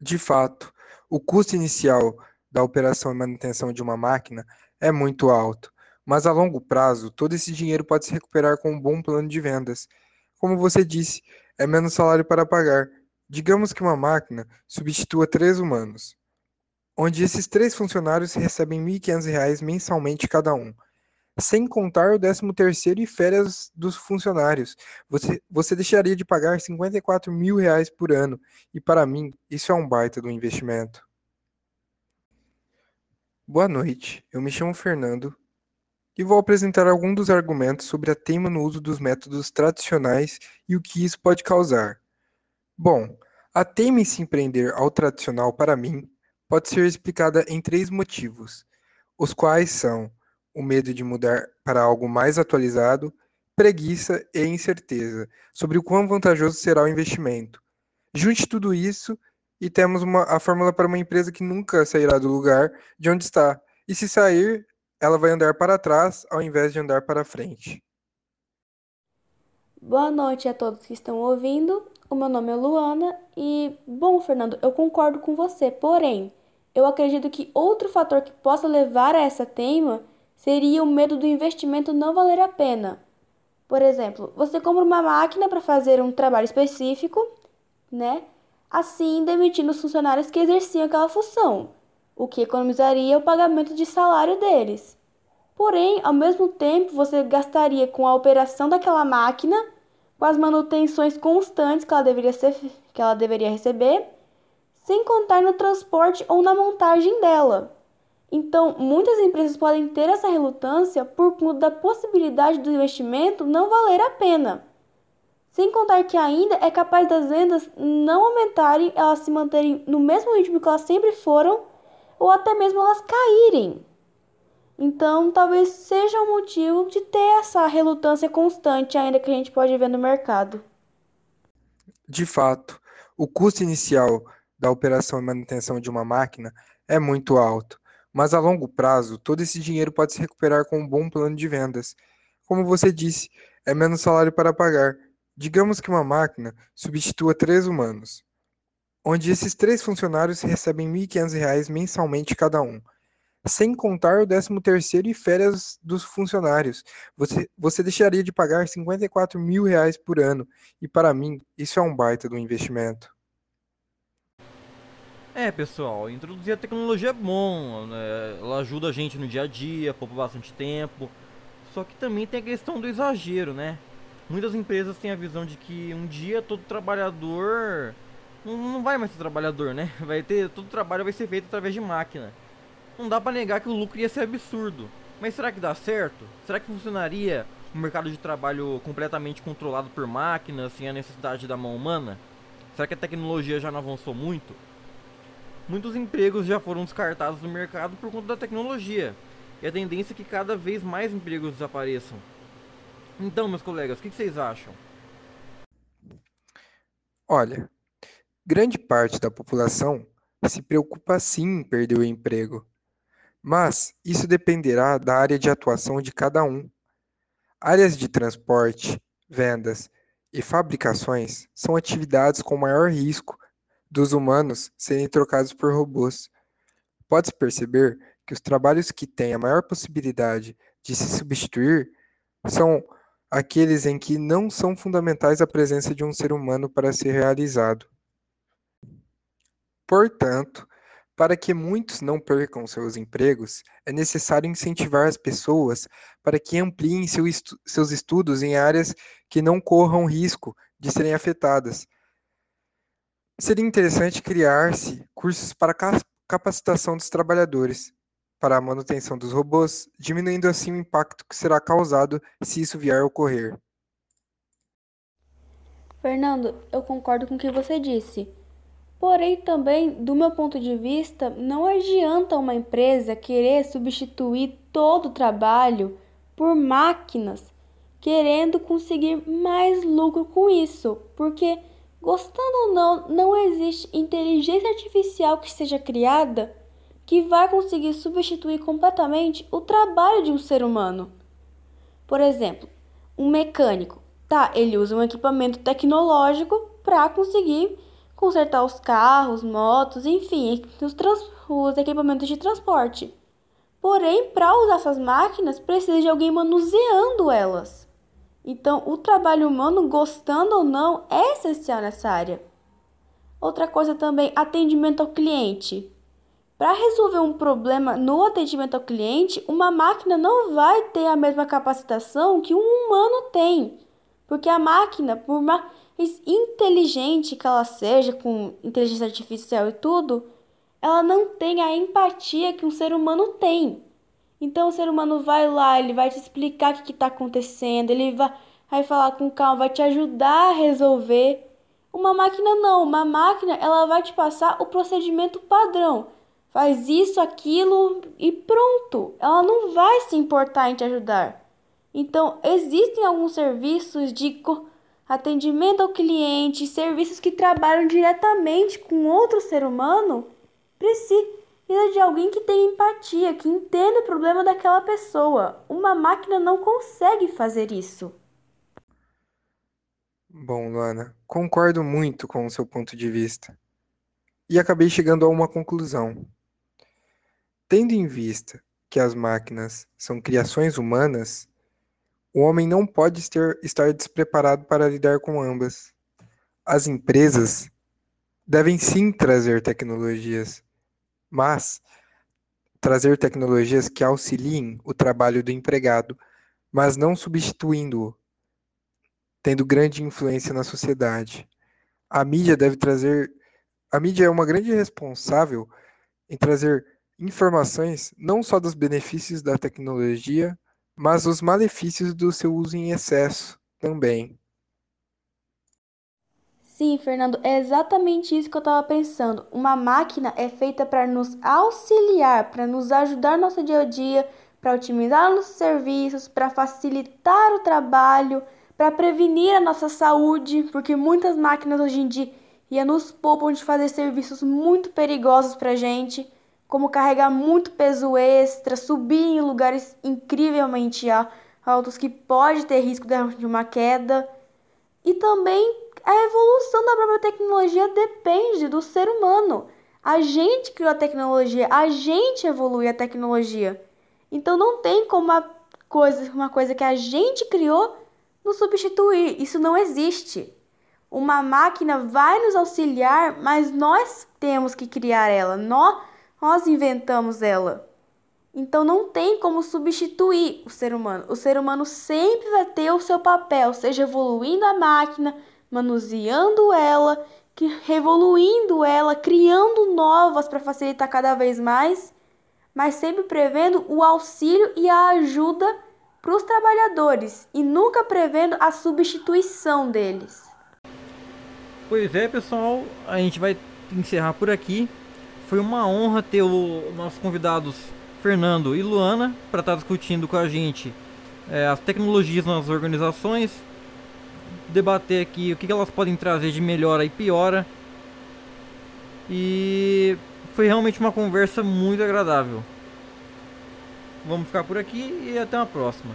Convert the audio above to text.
De fato, o custo inicial da operação e manutenção de uma máquina é muito alto, mas a longo prazo todo esse dinheiro pode se recuperar com um bom plano de vendas. Como você disse, é menos salário para pagar. Digamos que uma máquina substitua três humanos, onde esses três funcionários recebem R$ 1.500 mensalmente cada um sem contar o 13º e férias dos funcionários. Você, você deixaria de pagar 54 mil reais por ano. E para mim, isso é um baita do investimento. Boa noite, eu me chamo Fernando e vou apresentar alguns dos argumentos sobre a teima no uso dos métodos tradicionais e o que isso pode causar. Bom, a teima em se empreender ao tradicional para mim pode ser explicada em três motivos, os quais são o medo de mudar para algo mais atualizado, preguiça e incerteza sobre o quão vantajoso será o investimento. Junte tudo isso e temos uma, a fórmula para uma empresa que nunca sairá do lugar de onde está. E se sair, ela vai andar para trás ao invés de andar para frente. Boa noite a todos que estão ouvindo. O meu nome é Luana e, bom, Fernando, eu concordo com você, porém, eu acredito que outro fator que possa levar a essa teima seria o medo do investimento não valer a pena. Por exemplo, você compra uma máquina para fazer um trabalho específico, né? Assim, demitindo os funcionários que exerciam aquela função, o que economizaria o pagamento de salário deles. Porém, ao mesmo tempo, você gastaria com a operação daquela máquina, com as manutenções constantes que ela deveria, ser, que ela deveria receber, sem contar no transporte ou na montagem dela. Então, muitas empresas podem ter essa relutância por conta da possibilidade do investimento não valer a pena. Sem contar que ainda é capaz das vendas não aumentarem, elas se manterem no mesmo ritmo que elas sempre foram, ou até mesmo elas caírem. Então, talvez seja um motivo de ter essa relutância constante ainda que a gente pode ver no mercado. De fato, o custo inicial da operação e manutenção de uma máquina é muito alto mas a longo prazo, todo esse dinheiro pode se recuperar com um bom plano de vendas. Como você disse, é menos salário para pagar. Digamos que uma máquina substitua três humanos, onde esses três funcionários recebem R$ 1.500 mensalmente cada um, sem contar o 13º e férias dos funcionários. Você, você deixaria de pagar 54 mil reais por ano, e para mim, isso é um baita do investimento. É, pessoal, introduzir a tecnologia é bom, né? ela ajuda a gente no dia a dia, poupa bastante tempo. Só que também tem a questão do exagero, né? Muitas empresas têm a visão de que um dia todo trabalhador não, vai mais ser trabalhador, né? Vai ter todo trabalho vai ser feito através de máquina. Não dá para negar que o lucro ia ser absurdo. Mas será que dá certo? Será que funcionaria um mercado de trabalho completamente controlado por máquinas, sem a necessidade da mão humana? Será que a tecnologia já não avançou muito? Muitos empregos já foram descartados do mercado por conta da tecnologia. E a tendência é que cada vez mais empregos desapareçam. Então, meus colegas, o que vocês acham? Olha, grande parte da população se preocupa sim em perder o emprego. Mas isso dependerá da área de atuação de cada um. Áreas de transporte, vendas e fabricações são atividades com maior risco dos humanos serem trocados por robôs. Pode-se perceber que os trabalhos que têm a maior possibilidade de se substituir são aqueles em que não são fundamentais a presença de um ser humano para ser realizado. Portanto, para que muitos não percam seus empregos, é necessário incentivar as pessoas para que ampliem seu estu seus estudos em áreas que não corram risco de serem afetadas, Seria interessante criar-se cursos para capacitação dos trabalhadores para a manutenção dos robôs, diminuindo assim o impacto que será causado se isso vier a ocorrer. Fernando, eu concordo com o que você disse. Porém, também, do meu ponto de vista, não adianta uma empresa querer substituir todo o trabalho por máquinas, querendo conseguir mais lucro com isso, porque Gostando ou não, não existe inteligência artificial que seja criada que vai conseguir substituir completamente o trabalho de um ser humano. Por exemplo, um mecânico, tá? Ele usa um equipamento tecnológico para conseguir consertar os carros, motos, enfim, os, os equipamentos de transporte. Porém, para usar essas máquinas, precisa de alguém manuseando elas. Então, o trabalho humano, gostando ou não, é essencial nessa área. Outra coisa também, atendimento ao cliente. Para resolver um problema no atendimento ao cliente, uma máquina não vai ter a mesma capacitação que um humano tem. Porque a máquina, por mais inteligente que ela seja, com inteligência artificial e tudo, ela não tem a empatia que um ser humano tem. Então o ser humano vai lá, ele vai te explicar o que está acontecendo, ele vai, vai falar com calma, vai te ajudar a resolver. Uma máquina não, uma máquina ela vai te passar o procedimento padrão. Faz isso, aquilo e pronto. Ela não vai se importar em te ajudar. Então, existem alguns serviços de atendimento ao cliente, serviços que trabalham diretamente com outro ser humano, precisa de alguém que tenha empatia, que entenda o problema daquela pessoa. Uma máquina não consegue fazer isso. Bom, Luana, concordo muito com o seu ponto de vista. E acabei chegando a uma conclusão. Tendo em vista que as máquinas são criações humanas, o homem não pode estar despreparado para lidar com ambas. As empresas devem sim trazer tecnologias, mas trazer tecnologias que auxiliem o trabalho do empregado, mas não substituindo-o tendo grande influência na sociedade. A mídia deve trazer. A mídia é uma grande responsável em trazer informações não só dos benefícios da tecnologia, mas os malefícios do seu uso em excesso também. Sim, Fernando, é exatamente isso que eu estava pensando. Uma máquina é feita para nos auxiliar, para nos ajudar no nosso dia a dia, para otimizar nossos serviços, para facilitar o trabalho para prevenir a nossa saúde, porque muitas máquinas hoje em dia nos poupam de fazer serviços muito perigosos para gente, como carregar muito peso extra, subir em lugares incrivelmente altos que pode ter risco de uma queda. E também a evolução da própria tecnologia depende do ser humano. A gente criou a tecnologia, a gente evolui a tecnologia. Então não tem como uma coisa, uma coisa que a gente criou nos substituir. Isso não existe. Uma máquina vai nos auxiliar, mas nós temos que criar ela. Nós, nós inventamos ela. Então não tem como substituir o ser humano. O ser humano sempre vai ter o seu papel, seja evoluindo a máquina, manuseando ela, revoluindo ela, criando novas para facilitar cada vez mais, mas sempre prevendo o auxílio e a ajuda para os trabalhadores e nunca prevendo a substituição deles. Pois é, pessoal, a gente vai encerrar por aqui. Foi uma honra ter os nossos convidados Fernando e Luana para estar tá discutindo com a gente é, as tecnologias nas organizações, debater aqui o que elas podem trazer de melhora e piora. E foi realmente uma conversa muito agradável. Vamos ficar por aqui e até uma próxima.